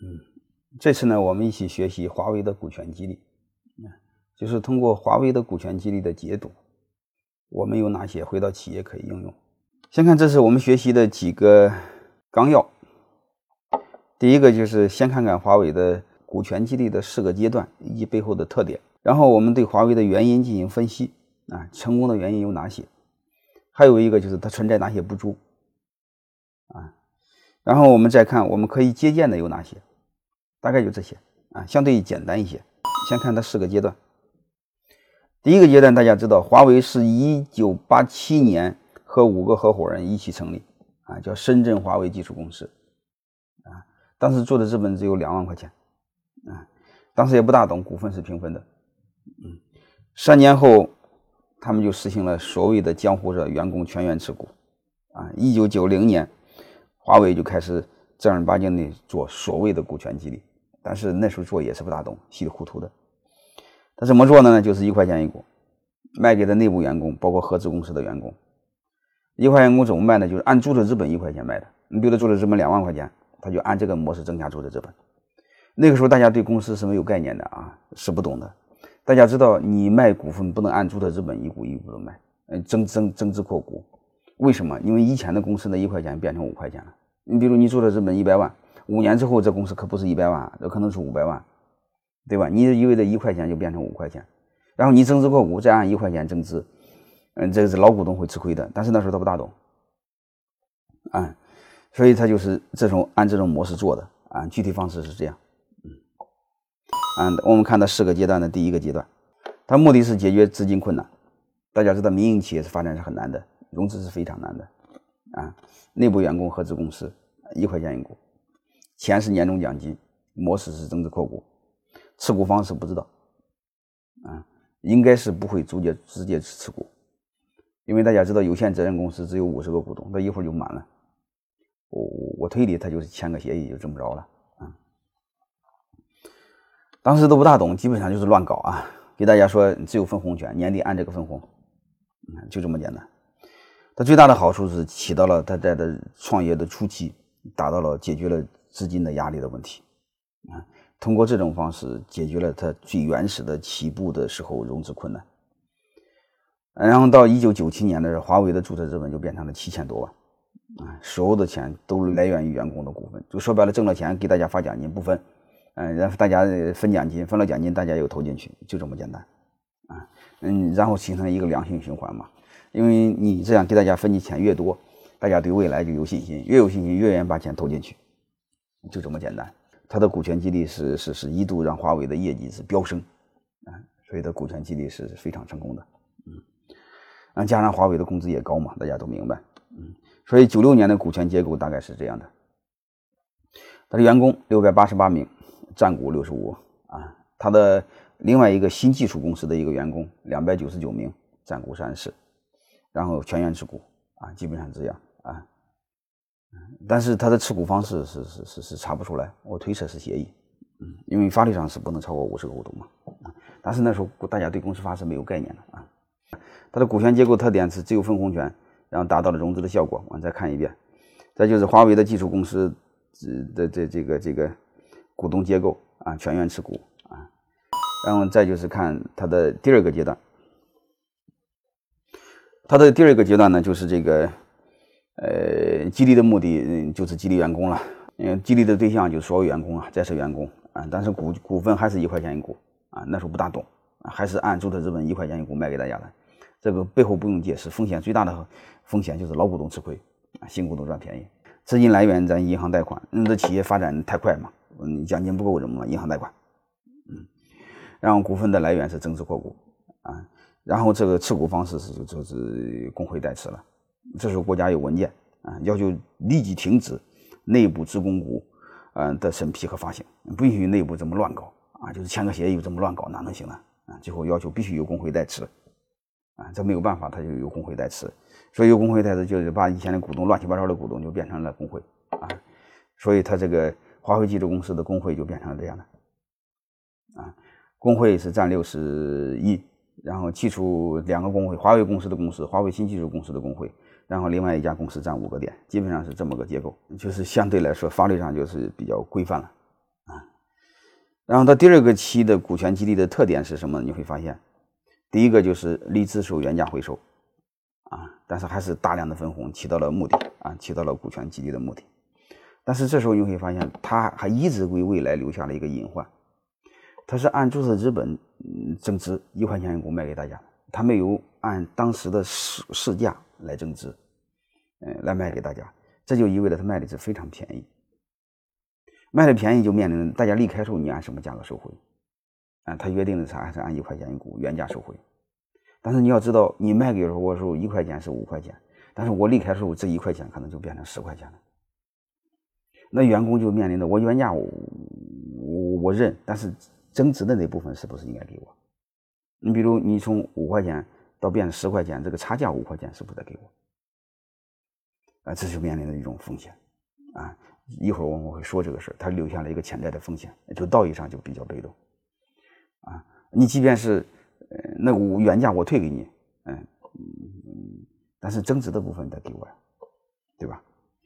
嗯，这次呢，我们一起学习华为的股权激励，就是通过华为的股权激励的解读，我们有哪些回到企业可以应用？先看这是我们学习的几个纲要。第一个就是先看看华为的股权激励的四个阶段以及背后的特点，然后我们对华为的原因进行分析啊，成功的原因有哪些？还有一个就是它存在哪些不足啊？然后我们再看我们可以借鉴的有哪些？大概就这些啊，相对简单一些。先看它四个阶段。第一个阶段，大家知道，华为是一九八七年和五个合伙人一起成立啊，叫深圳华为技术公司啊。当时做的资本只有两万块钱啊，当时也不大懂，股份是平分的。嗯，三年后，他们就实行了所谓的江湖者员工全员持股啊。一九九零年，华为就开始正儿八经的做所谓的股权激励。但是那时候做也是不大懂，稀里糊涂的。他怎么做的呢？就是一块钱一股，卖给的内部员工，包括合资公司的员工。一块钱一股怎么卖呢？就是按注册资本一块钱卖的。你比如注册资本两万块钱，他就按这个模式增加注册资本。那个时候大家对公司是没有概念的啊，是不懂的。大家知道，你卖股份不能按注册资本一股一股的卖，嗯，增增增资扩股。为什么？因为以前的公司的一块钱变成五块钱了。你比如你注册资本一百万。五年之后，这公司可不是一百万，这可能是五百万，对吧？你以为的一块钱就变成五块钱，然后你增资扩股，再按一块钱增资，嗯，这个是老股东会吃亏的。但是那时候他不大懂，啊，所以他就是这种按这种模式做的啊。具体方式是这样，嗯，啊，我们看到四个阶段的第一个阶段，它目的是解决资金困难。大家知道，民营企业是发展是很难的，融资是非常难的，啊，内部员工合资公司一块钱一股。钱是年终奖金，模式是增资扩股，持股方式不知道，啊，应该是不会直接直接持股，因为大家知道有限责任公司只有五十个股东，那一会儿就满了，我我我推理他就是签个协议就这么着了，啊，当时都不大懂，基本上就是乱搞啊，给大家说只有分红权，年底按这个分红，嗯，就这么简单。它最大的好处是起到了它在的创业的初期达到了解决了。资金的压力的问题，啊，通过这种方式解决了它最原始的起步的时候融资困难。然后到一九九七年的时候，华为的注册资本就变成了七千多万，啊，所有的钱都来源于员工的股份，就说白了，挣了钱给大家发奖金不分，嗯，然后大家分奖金，分了奖金大家又投进去，就这么简单，啊，嗯，然后形成一个良性循环嘛，因为你这样给大家分的钱越多，大家对未来就有信心，越有信心越愿意把钱投进去。就这么简单，它的股权激励是是是一度让华为的业绩是飙升，啊，所以它股权激励是非常成功的，嗯，啊，加上华为的工资也高嘛，大家都明白，嗯，所以九六年的股权结构大概是这样的，他的员工六百八十八名，占股六十五，啊，他的另外一个新技术公司的一个员工两百九十九名，占股三十，然后全员持股，啊，基本上这样，啊。但是他的持股方式是是是是查不出来，我推测是协议，嗯，因为法律上是不能超过五十个股东嘛，啊，但是那时候大家对公司法是没有概念的啊，它的股权结构特点是只有分红权，然后达到了融资的效果，我们再看一遍，再就是华为的技术公司的这这个这个股东结构啊，全员持股啊，然后再就是看它的第二个阶段，它的第二个阶段呢就是这个。呃，激励的目的嗯就是激励员工了，嗯，激励的对象就是所有员工啊，在职员工啊，但是股股份还是一块钱一股啊，那时候不大懂，还是按注册资本一块钱一股卖给大家的，这个背后不用解释，风险最大的风险就是老股东吃亏啊，新股东赚便宜，资金来源咱银行贷款，你的企业发展太快嘛，嗯，奖金不够怎么了银行贷款，嗯，然后股份的来源是增资扩股啊，然后这个持股方式是就是工会代持了。这时候国家有文件啊，要求立即停止内部职工股嗯的审批和发行，不允许内部这么乱搞啊，就是签个协议这么乱搞，哪能行呢？啊，最后要求必须由工会代持啊，这没有办法，他就有工会代持，所以由工会代持就是把以前的股东乱七八糟的股东就变成了工会啊，所以他这个华为技术公司的工会就变成了这样的啊，工会是占六十一，然后剔除两个工会，华为公司的公司，华为新技术公司的工会。然后另外一家公司占五个点，基本上是这么个结构，就是相对来说法律上就是比较规范了啊，然后它第二个期的股权激励的特点是什么？你会发现，第一个就是离职时候原价回收，啊，但是还是大量的分红，起到了目的啊，起到了股权激励的目的。但是这时候你会发现，它还一直为未来留下了一个隐患，它是按注册资本增值一块钱一股卖给大家，它没有按当时的市市价来增值，嗯，来卖给大家，这就意味着它卖的是非常便宜。卖的便宜就面临大家离开时候你按什么价格收回？啊，他约定的啥还是按一块钱一股原价收回。但是你要知道，你卖给我的时候一块钱是五块钱，但是我离开时候这一块钱可能就变成十块钱了。那员工就面临着我原价我我认，但是增值的那部分是不是应该给我？你比如你从五块钱到变成十块钱，这个差价五块钱是不是得给我？啊，这就面临着一种风险啊。一会儿我们会说这个事儿，它留下了一个潜在的风险，就道义上就比较被动，啊，你即便是呃那我原价我退给你，嗯嗯，但是增值的部分得给我呀，对吧？